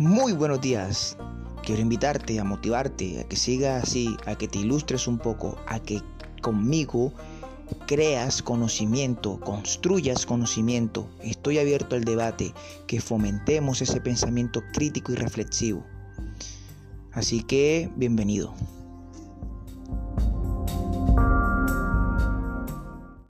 Muy buenos días. Quiero invitarte a motivarte, a que sigas así, a que te ilustres un poco, a que conmigo creas conocimiento, construyas conocimiento. Estoy abierto al debate, que fomentemos ese pensamiento crítico y reflexivo. Así que, bienvenido.